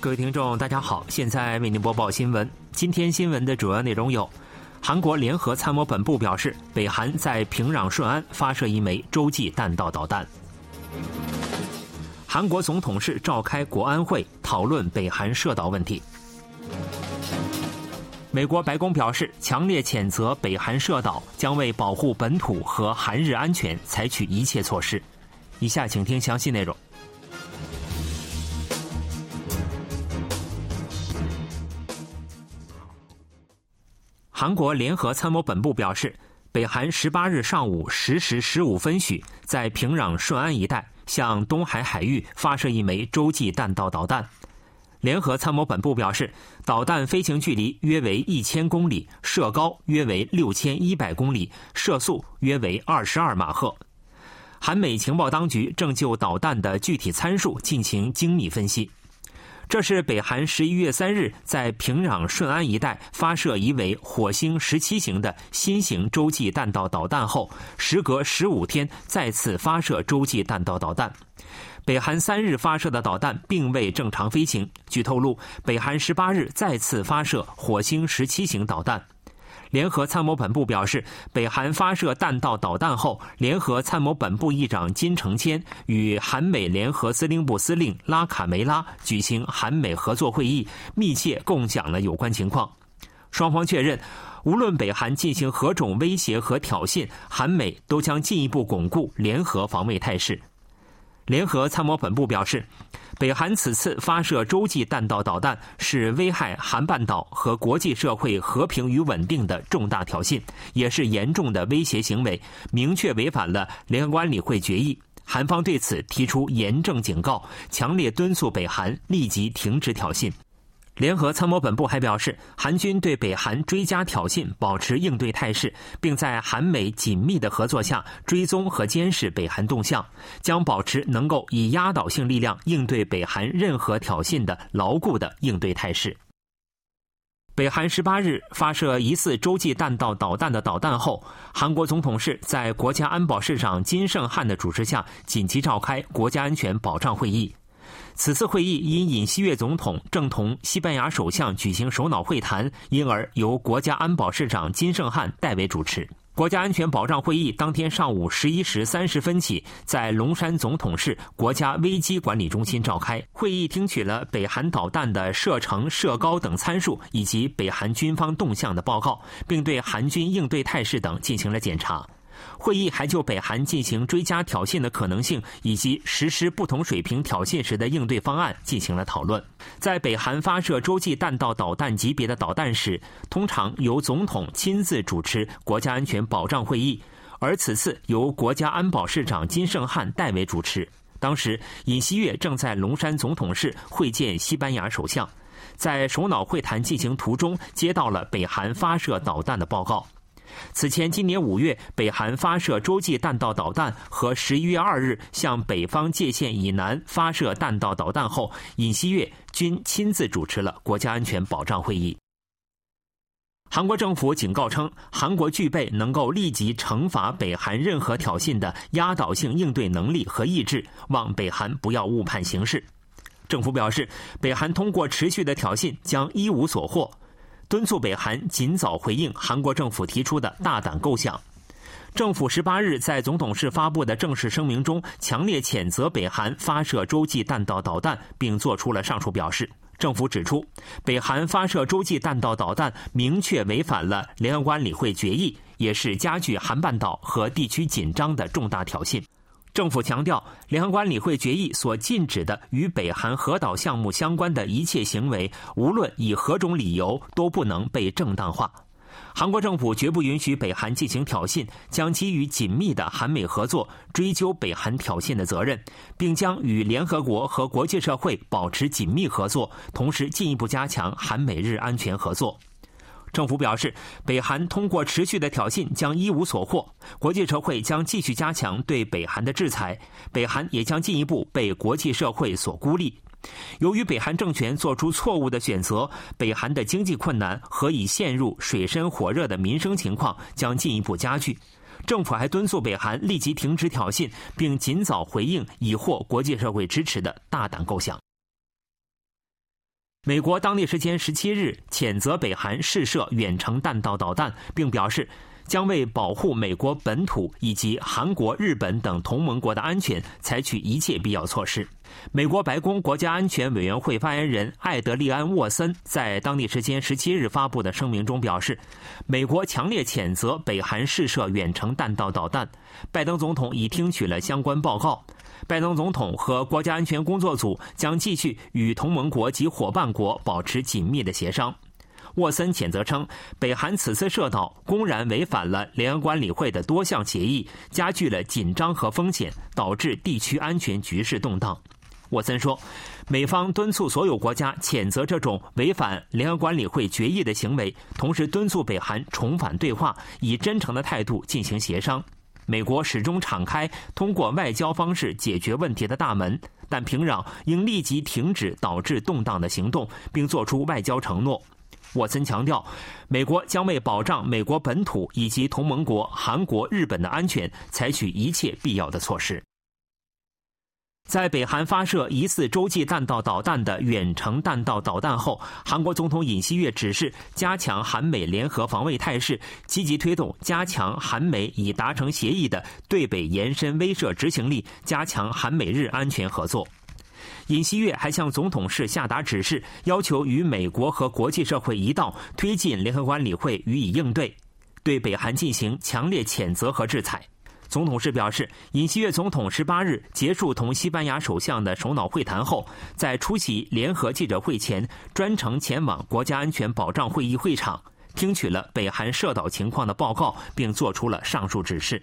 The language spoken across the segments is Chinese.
各位听众，大家好，现在为您播报新闻。今天新闻的主要内容有：韩国联合参谋本部表示，北韩在平壤顺安发射一枚洲际弹道导弹；韩国总统室召开国安会，讨论北韩射导问题；美国白宫表示，强烈谴责北韩射导，将为保护本土和韩日安全采取一切措施。以下请听详细内容。韩国联合参谋本部表示，北韩十八日上午十时十五分许，在平壤顺安一带向东海海域发射一枚洲际弹道导弹。联合参谋本部表示，导弹飞行距离约为一千公里，射高约为六千一百公里，射速约为二十二马赫。韩美情报当局正就导弹的具体参数进行精密分析。这是北韩十一月三日在平壤顺安一带发射一枚火星十七型的新型洲际弹道导弹后，时隔十五天再次发射洲际弹道导弹。北韩三日发射的导弹并未正常飞行。据透露，北韩十八日再次发射火星十七型导弹。联合参谋本部表示，北韩发射弹道导弹后，联合参谋本部议长金成谦与韩美联合司令部司令拉卡梅拉举行韩美合作会议，密切共享了有关情况。双方确认，无论北韩进行何种威胁和挑衅，韩美都将进一步巩固联合防卫态势。联合参谋本部表示，北韩此次发射洲际弹道导弹是危害韩半岛和国际社会和平与稳定的重大挑衅，也是严重的威胁行为，明确违反了联合国安理会决议。韩方对此提出严正警告，强烈敦促北韩立即停止挑衅。联合参谋本部还表示，韩军对北韩追加挑衅保持应对态势，并在韩美紧密的合作下追踪和监视北韩动向，将保持能够以压倒性力量应对北韩任何挑衅的牢固的应对态势。北韩十八日发射疑似洲际弹道导弹的导弹后，韩国总统室在国家安保市长金圣汉的主持下紧急召开国家安全保障会议。此次会议因尹锡悦总统正同西班牙首相举行首脑会谈，因而由国家安保市长金圣汉代为主持。国家安全保障会议当天上午十一时三十分起，在龙山总统室国家危机管理中心召开。会议听取了北韩导弹的射程、射高等参数以及北韩军方动向的报告，并对韩军应对态势等进行了检查。会议还就北韩进行追加挑衅的可能性，以及实施不同水平挑衅时的应对方案进行了讨论。在北韩发射洲际弹道导弹级别的导弹时，通常由总统亲自主持国家安全保障会议，而此次由国家安保市长金圣汉代为主持。当时，尹锡悦正在龙山总统室会见西班牙首相，在首脑会谈进行途中，接到了北韩发射导弹的报告。此前，今年五月，北韩发射洲际弹道导弹和十一月二日向北方界限以南发射弹道导弹后，尹锡悦均亲自主持了国家安全保障会议。韩国政府警告称，韩国具备能够立即惩罚北韩任何挑衅的压倒性应对能力和意志，望北韩不要误判形势。政府表示，北韩通过持续的挑衅将一无所获。敦促北韩尽早回应韩国政府提出的大胆构想。政府十八日在总统室发布的正式声明中，强烈谴责北韩发射洲际弹道导弹，并作出了上述表示。政府指出，北韩发射洲际弹道导弹，明确违反了联合国安理会决议，也是加剧韩半岛和地区紧张的重大挑衅。政府强调，联合国安理会决议所禁止的与北韩核导项目相关的一切行为，无论以何种理由，都不能被正当化。韩国政府绝不允许北韩进行挑衅，将基于紧密的韩美合作追究北韩挑衅的责任，并将与联合国和国际社会保持紧密合作，同时进一步加强韩美日安全合作。政府表示，北韩通过持续的挑衅将一无所获，国际社会将继续加强对北韩的制裁，北韩也将进一步被国际社会所孤立。由于北韩政权做出错误的选择，北韩的经济困难和已陷入水深火热的民生情况将进一步加剧。政府还敦促北韩立即停止挑衅，并尽早回应已获国际社会支持的大胆构想。美国当地时间十七日谴责北韩试射远程弹道导弹，并表示。将为保护美国本土以及韩国、日本等同盟国的安全，采取一切必要措施。美国白宫国家安全委员会发言人艾德利安·沃森在当地时间十七日发布的声明中表示，美国强烈谴责北韩试射远程弹道导弹。拜登总统已听取了相关报告，拜登总统和国家安全工作组将继续与同盟国及伙伴国保持紧密的协商。沃森谴责称，北韩此次射导公然违反了联合国安理会的多项协议，加剧了紧张和风险，导致地区安全局势动荡。沃森说，美方敦促所有国家谴责这种违反联合国安理会决议的行为，同时敦促北韩重返对话，以真诚的态度进行协商。美国始终敞开通过外交方式解决问题的大门，但平壤应立即停止导致动荡的行动，并作出外交承诺。沃森强调，美国将为保障美国本土以及同盟国韩国、日本的安全，采取一切必要的措施。在北韩发射疑似洲际弹道导弹的远程弹道导弹后，韩国总统尹锡悦指示加强韩美联合防卫态势，积极推动加强韩美已达成协议的对北延伸威慑执行力，加强韩美日安全合作。尹锡悦还向总统室下达指示，要求与美国和国际社会一道推进联合国安理会予以应对，对北韩进行强烈谴责和制裁。总统室表示，尹锡悦总统十八日结束同西班牙首相的首脑会谈后，在出席联合记者会前，专程前往国家安全保障会议会场，听取了北韩涉岛情况的报告，并作出了上述指示。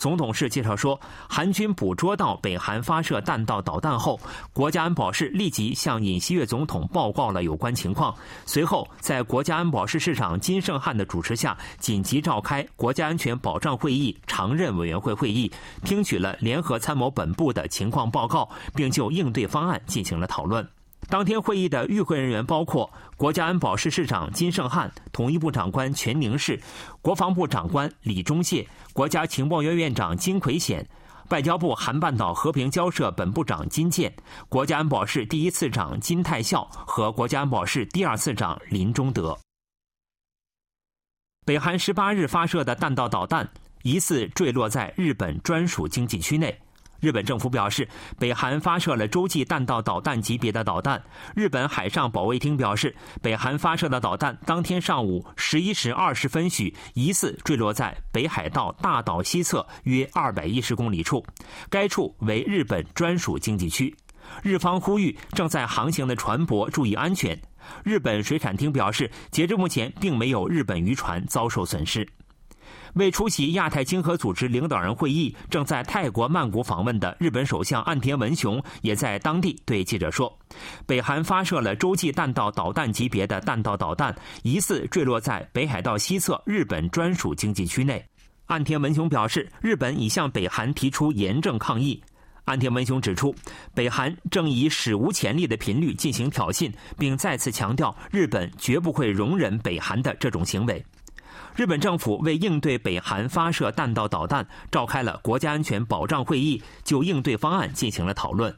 总统室介绍说，韩军捕捉到北韩发射弹道导弹后，国家安保室立即向尹锡悦总统报告了有关情况。随后，在国家安保室室长金圣汉的主持下，紧急召开国家安全保障会议常任委员会会议，听取了联合参谋本部的情况报告，并就应对方案进行了讨论。当天会议的与会人员包括国家安保室室长金圣汉、统一部长官全宁世、国防部长官李忠谢、国家情报院院长金奎显、外交部韩半岛和平交涉本部长金健、国家安保室第一次长金泰孝和国家安保室第二次长林中德。北韩十八日发射的弹道导弹疑似坠落在日本专属经济区内。日本政府表示，北韩发射了洲际弹道导弹级别的导弹。日本海上保卫厅表示，北韩发射的导弹当天上午十一时二十分许，疑似坠落在北海道大岛西侧约二百一十公里处，该处为日本专属经济区。日方呼吁正在航行的船舶注意安全。日本水产厅表示，截至目前，并没有日本渔船遭受损失。为出席亚太经合组织领导人会议，正在泰国曼谷访问的日本首相岸田文雄也在当地对记者说：“北韩发射了洲际弹道导弹级别的弹道导弹，疑似坠落在北海道西侧日本专属经济区内。”岸田文雄表示，日本已向北韩提出严正抗议。岸田文雄指出，北韩正以史无前例的频率进行挑衅，并再次强调，日本绝不会容忍北韩的这种行为。日本政府为应对北韩发射弹道导弹，召开了国家安全保障会议，就应对方案进行了讨论。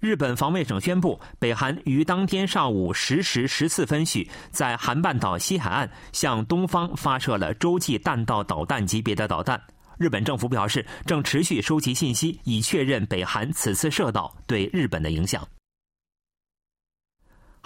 日本防卫省宣布，北韩于当天上午十时十四分许，在韩半岛西海岸向东方发射了洲际弹道导弹级别的导弹。日本政府表示，正持续收集信息，以确认北韩此次射导对日本的影响。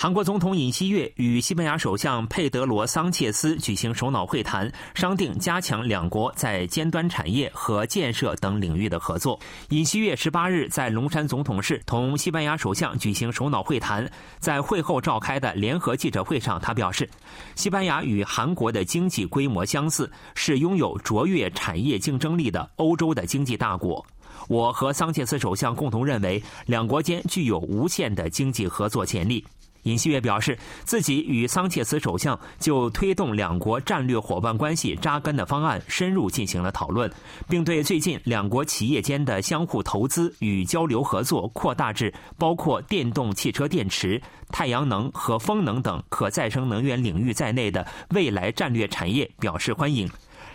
韩国总统尹锡悦与西班牙首相佩德罗·桑切斯举行首脑会谈，商定加强两国在尖端产业和建设等领域的合作。尹锡悦十八日在龙山总统室同西班牙首相举行首脑会谈，在会后召开的联合记者会上，他表示，西班牙与韩国的经济规模相似，是拥有卓越产业竞争力的欧洲的经济大国。我和桑切斯首相共同认为，两国间具有无限的经济合作潜力。尹锡悦表示，自己与桑切斯首相就推动两国战略伙伴关系扎根的方案深入进行了讨论，并对最近两国企业间的相互投资与交流合作扩大至包括电动汽车电池、太阳能和风能等可再生能源领域在内的未来战略产业表示欢迎。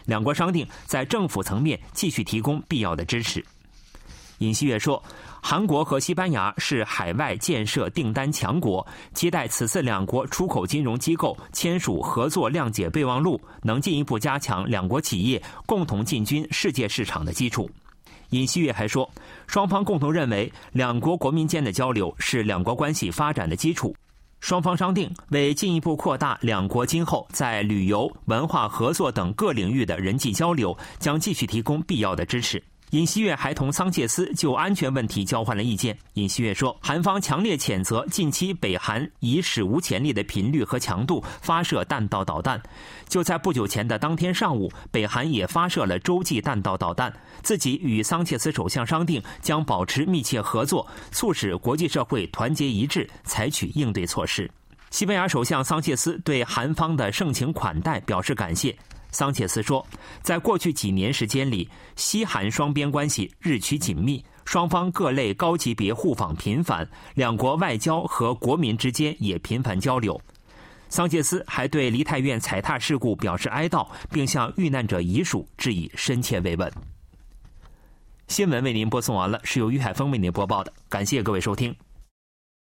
两国商定在政府层面继续提供必要的支持。尹锡悦说，韩国和西班牙是海外建设订单强国，期待此次两国出口金融机构签署合作谅解备忘录，能进一步加强两国企业共同进军世界市场的基础。尹锡悦还说，双方共同认为，两国国民间的交流是两国关系发展的基础。双方商定，为进一步扩大两国今后在旅游、文化合作等各领域的人际交流，将继续提供必要的支持。尹锡悦还同桑切斯就安全问题交换了意见。尹锡悦说，韩方强烈谴责近期北韩以史无前例的频率和强度发射弹道导弹。就在不久前的当天上午，北韩也发射了洲际弹道导弹。自己与桑切斯首相商定，将保持密切合作，促使国际社会团结一致，采取应对措施。西班牙首相桑切斯对韩方的盛情款待表示感谢。桑切斯说，在过去几年时间里，西韩双边关系日趋紧密，双方各类高级别互访频繁，两国外交和国民之间也频繁交流。桑切斯还对梨泰院踩踏事故表示哀悼，并向遇难者遗属致以深切慰问。新闻为您播送完了，是由于海峰为您播报的，感谢各位收听。